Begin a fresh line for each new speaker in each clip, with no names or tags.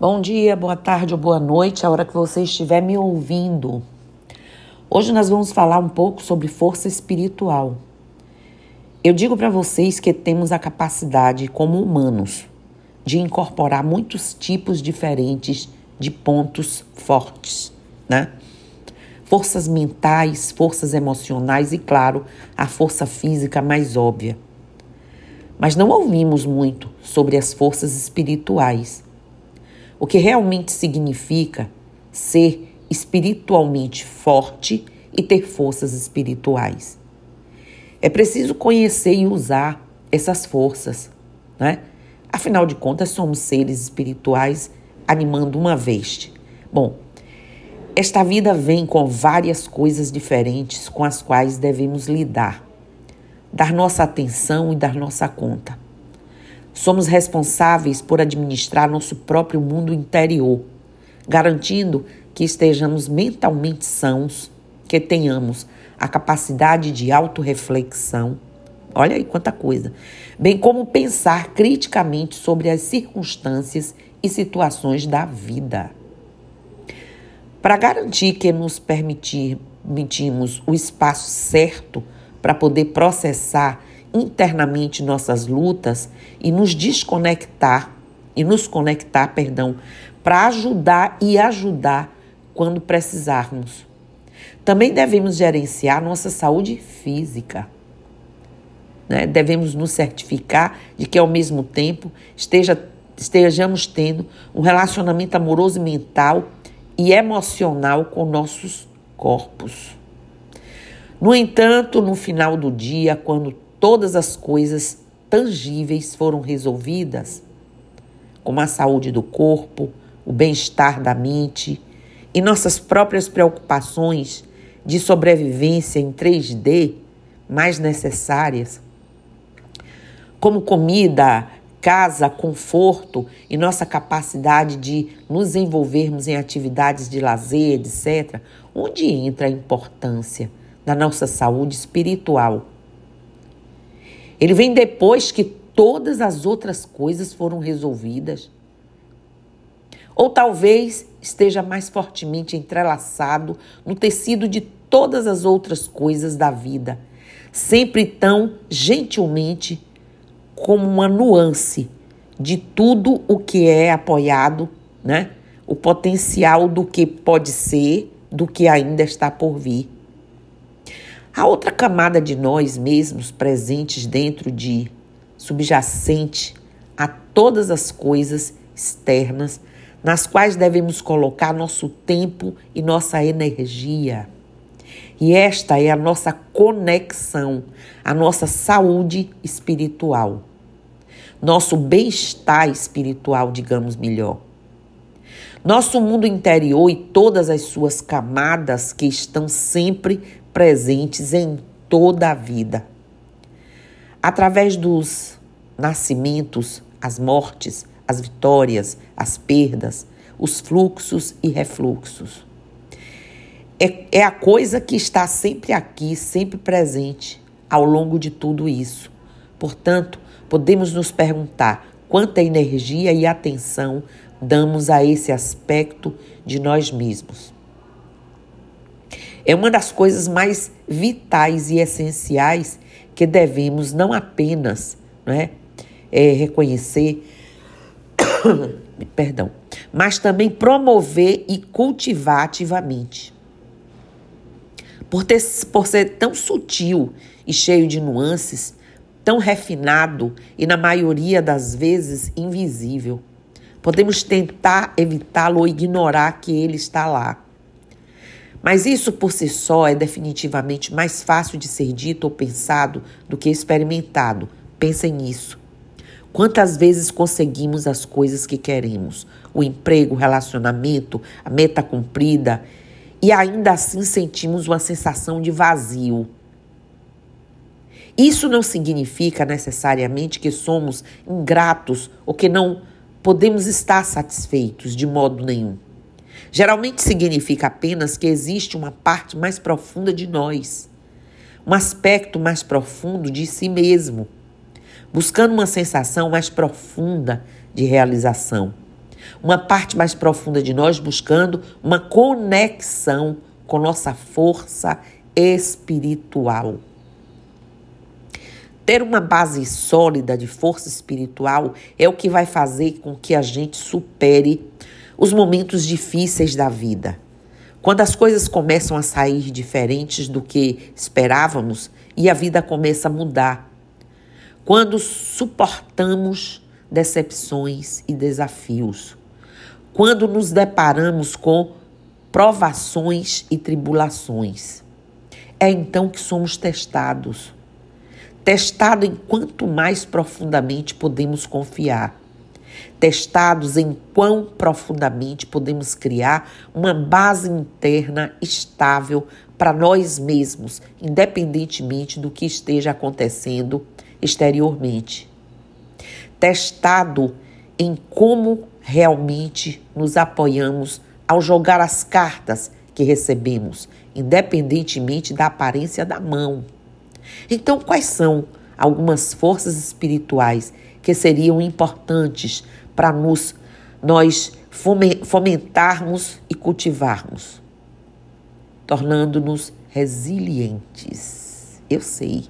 Bom dia, boa tarde ou boa noite, a hora que você estiver me ouvindo. Hoje nós vamos falar um pouco sobre força espiritual. Eu digo para vocês que temos a capacidade, como humanos, de incorporar muitos tipos diferentes de pontos fortes, né? Forças mentais, forças emocionais e, claro, a força física mais óbvia. Mas não ouvimos muito sobre as forças espirituais. O que realmente significa ser espiritualmente forte e ter forças espirituais. É preciso conhecer e usar essas forças, né? Afinal de contas, somos seres espirituais animando uma veste. Bom, esta vida vem com várias coisas diferentes com as quais devemos lidar, dar nossa atenção e dar nossa conta. Somos responsáveis por administrar nosso próprio mundo interior, garantindo que estejamos mentalmente sãos, que tenhamos a capacidade de autorreflexão. Olha aí quanta coisa. Bem como pensar criticamente sobre as circunstâncias e situações da vida. Para garantir que nos permitimos o espaço certo para poder processar internamente nossas lutas e nos desconectar e nos conectar, perdão, para ajudar e ajudar quando precisarmos. Também devemos gerenciar nossa saúde física. Né? Devemos nos certificar de que, ao mesmo tempo, esteja, estejamos tendo um relacionamento amoroso e mental e emocional com nossos corpos. No entanto, no final do dia, quando todas as coisas tangíveis foram resolvidas, como a saúde do corpo, o bem-estar da mente e nossas próprias preocupações de sobrevivência em 3D mais necessárias, como comida, casa, conforto e nossa capacidade de nos envolvermos em atividades de lazer, etc., onde entra a importância da nossa saúde espiritual. Ele vem depois que todas as outras coisas foram resolvidas. Ou talvez esteja mais fortemente entrelaçado no tecido de todas as outras coisas da vida, sempre tão gentilmente como uma nuance de tudo o que é apoiado, né? O potencial do que pode ser, do que ainda está por vir. A outra camada de nós mesmos presentes dentro de subjacente a todas as coisas externas nas quais devemos colocar nosso tempo e nossa energia. E esta é a nossa conexão, a nossa saúde espiritual, nosso bem-estar espiritual, digamos melhor. Nosso mundo interior e todas as suas camadas que estão sempre presentes em toda a vida. Através dos nascimentos, as mortes, as vitórias, as perdas, os fluxos e refluxos. É, é a coisa que está sempre aqui, sempre presente ao longo de tudo isso. Portanto, podemos nos perguntar quanta energia e atenção damos a esse aspecto de nós mesmos. É uma das coisas mais vitais e essenciais que devemos não apenas não é, é reconhecer, perdão, mas também promover e cultivar ativamente. Por, ter, por ser tão sutil e cheio de nuances, tão refinado e, na maioria das vezes, invisível. Podemos tentar evitá-lo ou ignorar que ele está lá. Mas isso por si só é definitivamente mais fácil de ser dito ou pensado do que experimentado. Pensem nisso. Quantas vezes conseguimos as coisas que queremos? O emprego, o relacionamento, a meta cumprida, e ainda assim sentimos uma sensação de vazio. Isso não significa necessariamente que somos ingratos ou que não podemos estar satisfeitos de modo nenhum. Geralmente significa apenas que existe uma parte mais profunda de nós, um aspecto mais profundo de si mesmo buscando uma sensação mais profunda de realização. Uma parte mais profunda de nós buscando uma conexão com nossa força espiritual. Ter uma base sólida de força espiritual é o que vai fazer com que a gente supere os momentos difíceis da vida. Quando as coisas começam a sair diferentes do que esperávamos e a vida começa a mudar. Quando suportamos decepções e desafios. Quando nos deparamos com provações e tribulações. É então que somos testados. Testado em quanto mais profundamente podemos confiar testados em quão profundamente podemos criar uma base interna estável para nós mesmos, independentemente do que esteja acontecendo exteriormente. Testado em como realmente nos apoiamos ao jogar as cartas que recebemos, independentemente da aparência da mão. Então, quais são algumas forças espirituais que seriam importantes para nos nós fomentarmos e cultivarmos, tornando-nos resilientes. Eu sei,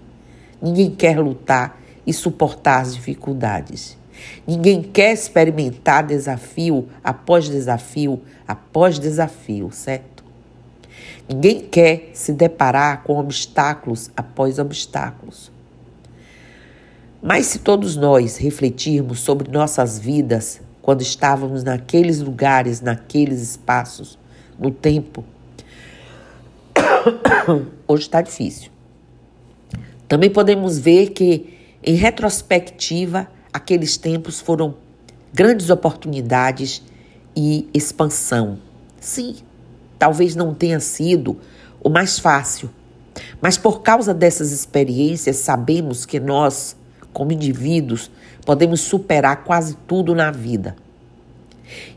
ninguém quer lutar e suportar as dificuldades. Ninguém quer experimentar desafio após desafio após desafio, certo? Ninguém quer se deparar com obstáculos após obstáculos. Mas se todos nós refletirmos sobre nossas vidas quando estávamos naqueles lugares, naqueles espaços, no tempo, hoje está difícil. Também podemos ver que, em retrospectiva, aqueles tempos foram grandes oportunidades e expansão. Sim, talvez não tenha sido o mais fácil, mas por causa dessas experiências, sabemos que nós como indivíduos, podemos superar quase tudo na vida.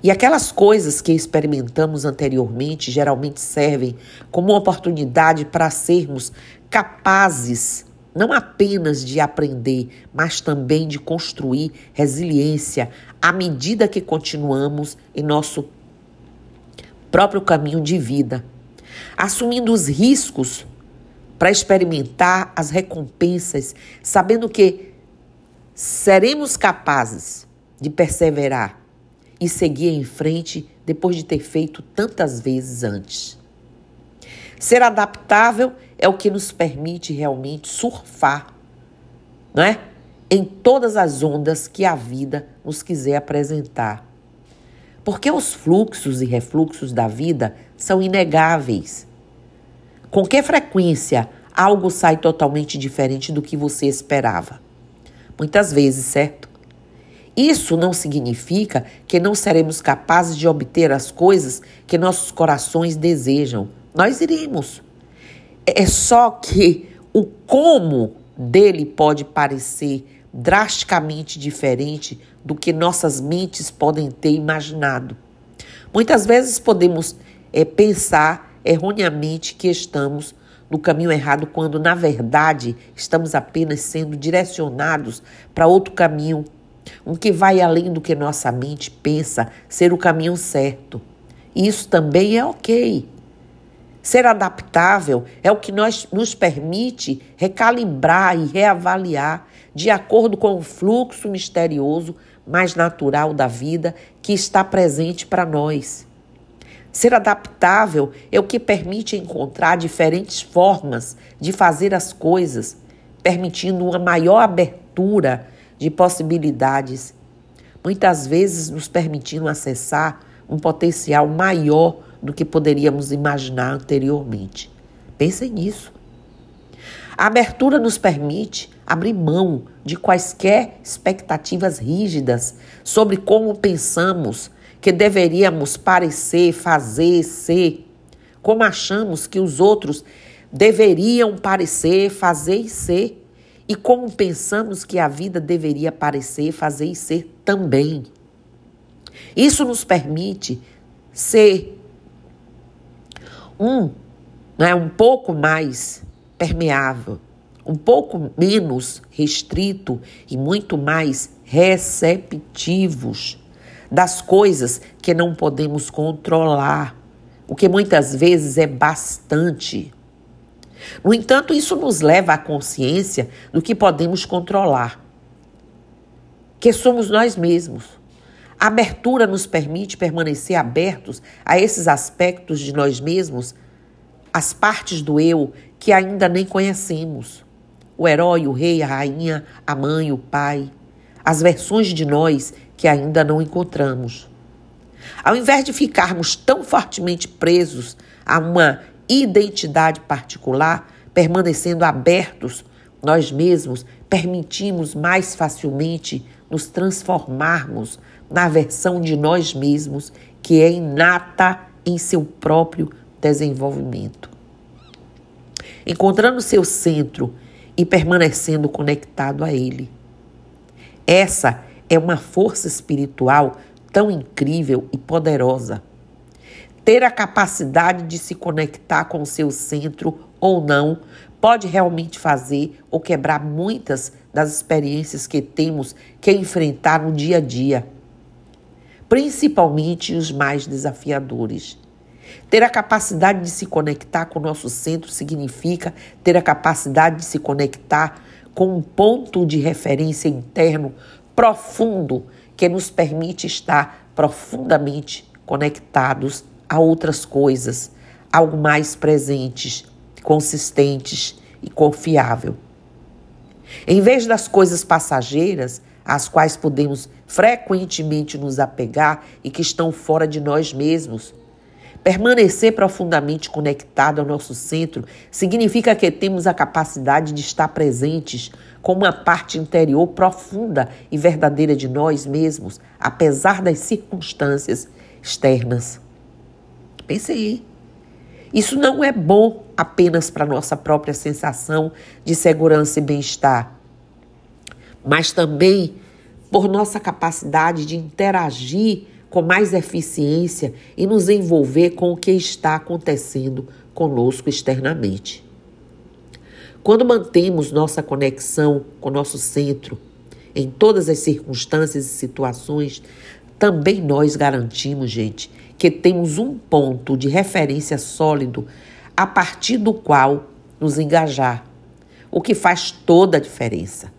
E aquelas coisas que experimentamos anteriormente geralmente servem como oportunidade para sermos capazes não apenas de aprender, mas também de construir resiliência à medida que continuamos em nosso próprio caminho de vida, assumindo os riscos para experimentar as recompensas, sabendo que seremos capazes de perseverar e seguir em frente depois de ter feito tantas vezes antes. Ser adaptável é o que nos permite realmente surfar, não é? Em todas as ondas que a vida nos quiser apresentar. Porque os fluxos e refluxos da vida são inegáveis. Com que frequência algo sai totalmente diferente do que você esperava? Muitas vezes, certo? Isso não significa que não seremos capazes de obter as coisas que nossos corações desejam. Nós iremos. É só que o como dele pode parecer drasticamente diferente do que nossas mentes podem ter imaginado. Muitas vezes podemos é, pensar erroneamente que estamos no caminho errado quando, na verdade, estamos apenas sendo direcionados para outro caminho, um que vai além do que nossa mente pensa ser o caminho certo. Isso também é ok. Ser adaptável é o que nós, nos permite recalibrar e reavaliar de acordo com o fluxo misterioso mais natural da vida que está presente para nós. Ser adaptável é o que permite encontrar diferentes formas de fazer as coisas, permitindo uma maior abertura de possibilidades, muitas vezes nos permitindo acessar um potencial maior do que poderíamos imaginar anteriormente. Pensem nisso. A abertura nos permite abrir mão de quaisquer expectativas rígidas sobre como pensamos que deveríamos parecer, fazer, ser, como achamos que os outros deveriam parecer, fazer e ser, e como pensamos que a vida deveria parecer, fazer e ser também. Isso nos permite ser um, né, um pouco mais permeável, um pouco menos restrito e muito mais receptivos das coisas que não podemos controlar, o que muitas vezes é bastante. No entanto, isso nos leva à consciência do que podemos controlar, que somos nós mesmos. A abertura nos permite permanecer abertos a esses aspectos de nós mesmos, as partes do eu que ainda nem conhecemos. O herói, o rei, a rainha, a mãe, o pai. As versões de nós que ainda não encontramos. Ao invés de ficarmos tão fortemente presos a uma identidade particular, permanecendo abertos, nós mesmos permitimos mais facilmente nos transformarmos na versão de nós mesmos que é inata em seu próprio desenvolvimento. Encontrando seu centro e permanecendo conectado a ele. Essa é uma força espiritual tão incrível e poderosa. Ter a capacidade de se conectar com o seu centro ou não pode realmente fazer ou quebrar muitas das experiências que temos que enfrentar no dia a dia, principalmente os mais desafiadores. Ter a capacidade de se conectar com o nosso centro significa ter a capacidade de se conectar com um ponto de referência interno profundo que nos permite estar profundamente conectados a outras coisas, algo mais presentes, consistentes e confiável. Em vez das coisas passageiras, às quais podemos frequentemente nos apegar e que estão fora de nós mesmos, Permanecer profundamente conectado ao nosso centro significa que temos a capacidade de estar presentes com uma parte interior profunda e verdadeira de nós mesmos, apesar das circunstâncias externas. Pense aí. Isso não é bom apenas para nossa própria sensação de segurança e bem-estar, mas também por nossa capacidade de interagir com mais eficiência e nos envolver com o que está acontecendo conosco externamente. Quando mantemos nossa conexão com nosso centro em todas as circunstâncias e situações, também nós garantimos, gente, que temos um ponto de referência sólido a partir do qual nos engajar, o que faz toda a diferença.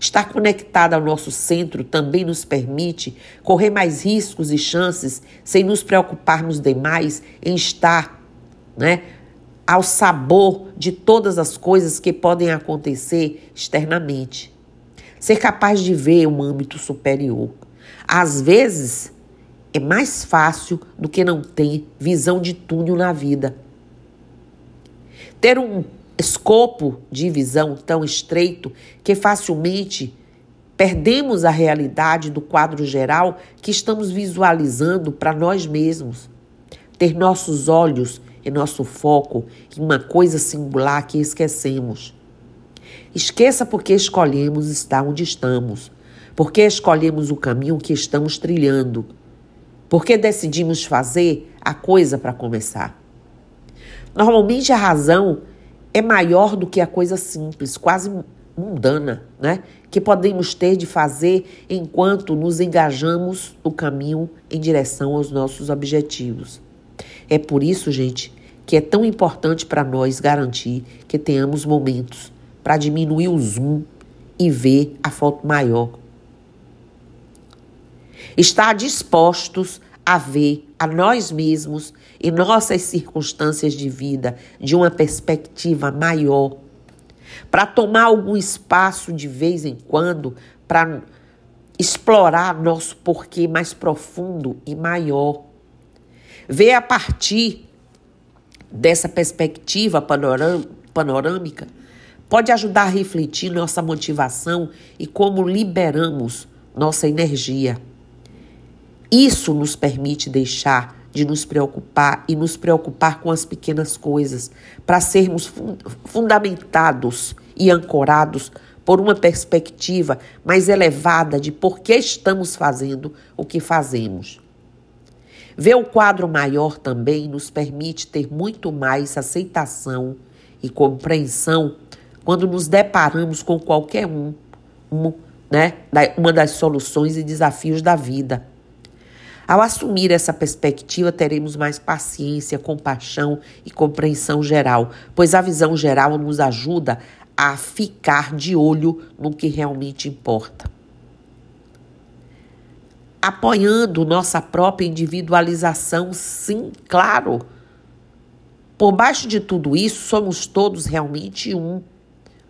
Estar conectada ao nosso centro também nos permite correr mais riscos e chances sem nos preocuparmos demais em estar né, ao sabor de todas as coisas que podem acontecer externamente. Ser capaz de ver um âmbito superior. Às vezes, é mais fácil do que não ter visão de túnel na vida. Ter um escopo de visão tão estreito que facilmente perdemos a realidade do quadro geral que estamos visualizando para nós mesmos. Ter nossos olhos e nosso foco em uma coisa singular que esquecemos. Esqueça porque escolhemos estar onde estamos, porque escolhemos o caminho que estamos trilhando, porque decidimos fazer a coisa para começar. Normalmente a razão é maior do que a coisa simples, quase mundana, né? Que podemos ter de fazer enquanto nos engajamos no caminho em direção aos nossos objetivos. É por isso, gente, que é tão importante para nós garantir que tenhamos momentos para diminuir o zoom e ver a foto maior. Estar dispostos a ver a nós mesmos e nossas circunstâncias de vida de uma perspectiva maior, para tomar algum espaço de vez em quando para explorar nosso porquê mais profundo e maior. Ver a partir dessa perspectiva panorâmica pode ajudar a refletir nossa motivação e como liberamos nossa energia. Isso nos permite deixar de nos preocupar e nos preocupar com as pequenas coisas, para sermos fundamentados e ancorados por uma perspectiva mais elevada de por que estamos fazendo o que fazemos. Ver o quadro maior também nos permite ter muito mais aceitação e compreensão quando nos deparamos com qualquer um, um né, uma das soluções e desafios da vida. Ao assumir essa perspectiva, teremos mais paciência, compaixão e compreensão geral, pois a visão geral nos ajuda a ficar de olho no que realmente importa. Apoiando nossa própria individualização, sim, claro. Por baixo de tudo isso, somos todos realmente um.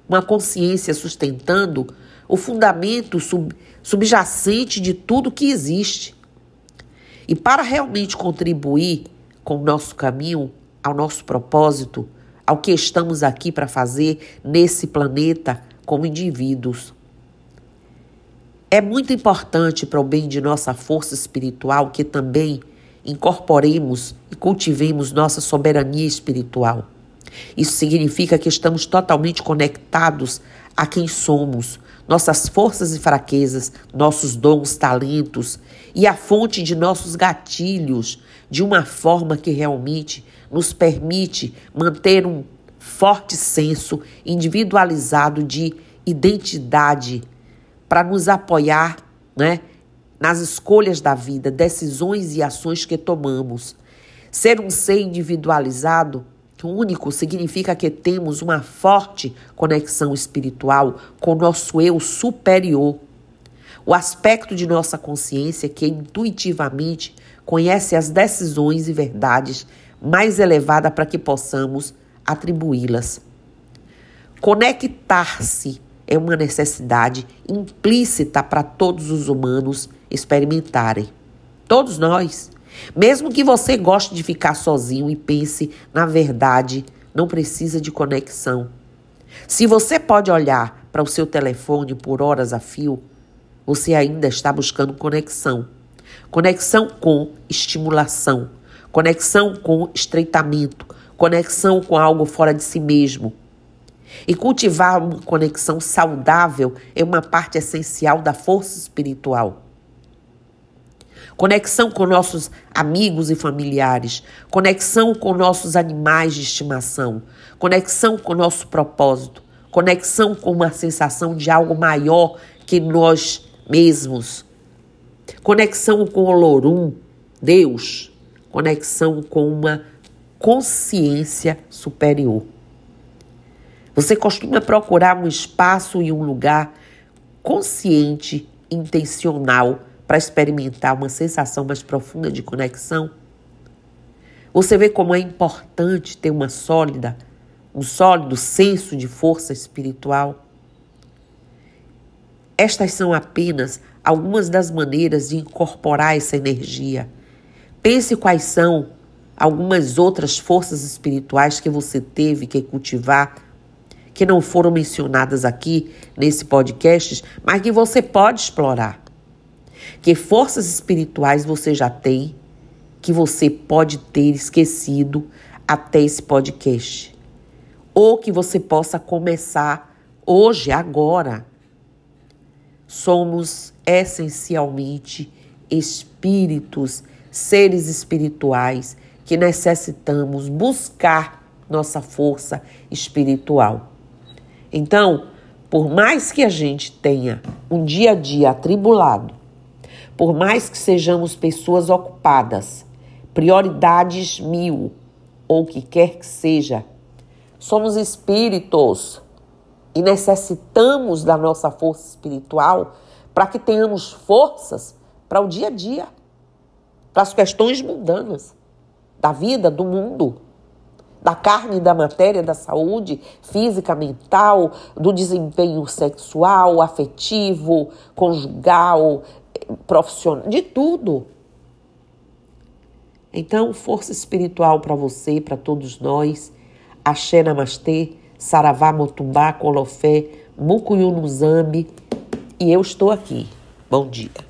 Uma consciência sustentando o fundamento sub, subjacente de tudo que existe. E para realmente contribuir com o nosso caminho, ao nosso propósito, ao que estamos aqui para fazer nesse planeta como indivíduos. É muito importante para o bem de nossa força espiritual que também incorporemos e cultivemos nossa soberania espiritual. Isso significa que estamos totalmente conectados a quem somos, nossas forças e fraquezas, nossos dons, talentos e a fonte de nossos gatilhos de uma forma que realmente nos permite manter um forte senso individualizado de identidade para nos apoiar, né, nas escolhas da vida, decisões e ações que tomamos. Ser um ser individualizado único significa que temos uma forte conexão espiritual com nosso eu superior. O aspecto de nossa consciência que intuitivamente conhece as decisões e verdades mais elevadas para que possamos atribuí-las. Conectar-se é uma necessidade implícita para todos os humanos experimentarem. Todos nós. Mesmo que você goste de ficar sozinho e pense, na verdade, não precisa de conexão. Se você pode olhar para o seu telefone por horas a fio, você ainda está buscando conexão. Conexão com estimulação, conexão com estreitamento, conexão com algo fora de si mesmo. E cultivar uma conexão saudável é uma parte essencial da força espiritual. Conexão com nossos amigos e familiares, conexão com nossos animais de estimação, conexão com nosso propósito, conexão com uma sensação de algo maior que nós mesmos, conexão com o Lorum, Deus, conexão com uma consciência superior. Você costuma procurar um espaço e um lugar consciente, intencional para experimentar uma sensação mais profunda de conexão. Você vê como é importante ter uma sólida, um sólido senso de força espiritual. Estas são apenas algumas das maneiras de incorporar essa energia. Pense quais são algumas outras forças espirituais que você teve que cultivar, que não foram mencionadas aqui nesse podcast, mas que você pode explorar. Que forças espirituais você já tem que você pode ter esquecido até esse podcast? Ou que você possa começar hoje, agora. Somos essencialmente espíritos, seres espirituais que necessitamos buscar nossa força espiritual. Então, por mais que a gente tenha um dia a dia atribulado, por mais que sejamos pessoas ocupadas, prioridades mil, ou o que quer que seja, somos espíritos e necessitamos da nossa força espiritual para que tenhamos forças para o dia a dia, para as questões mundanas da vida, do mundo, da carne, da matéria, da saúde física, mental, do desempenho sexual, afetivo, conjugal, profissional, de tudo. Então, força espiritual para você, para todos nós. Axé Namastê, Saravá Motumbá, Colofé, Mucuyu Nuzambi. E eu estou aqui. Bom dia.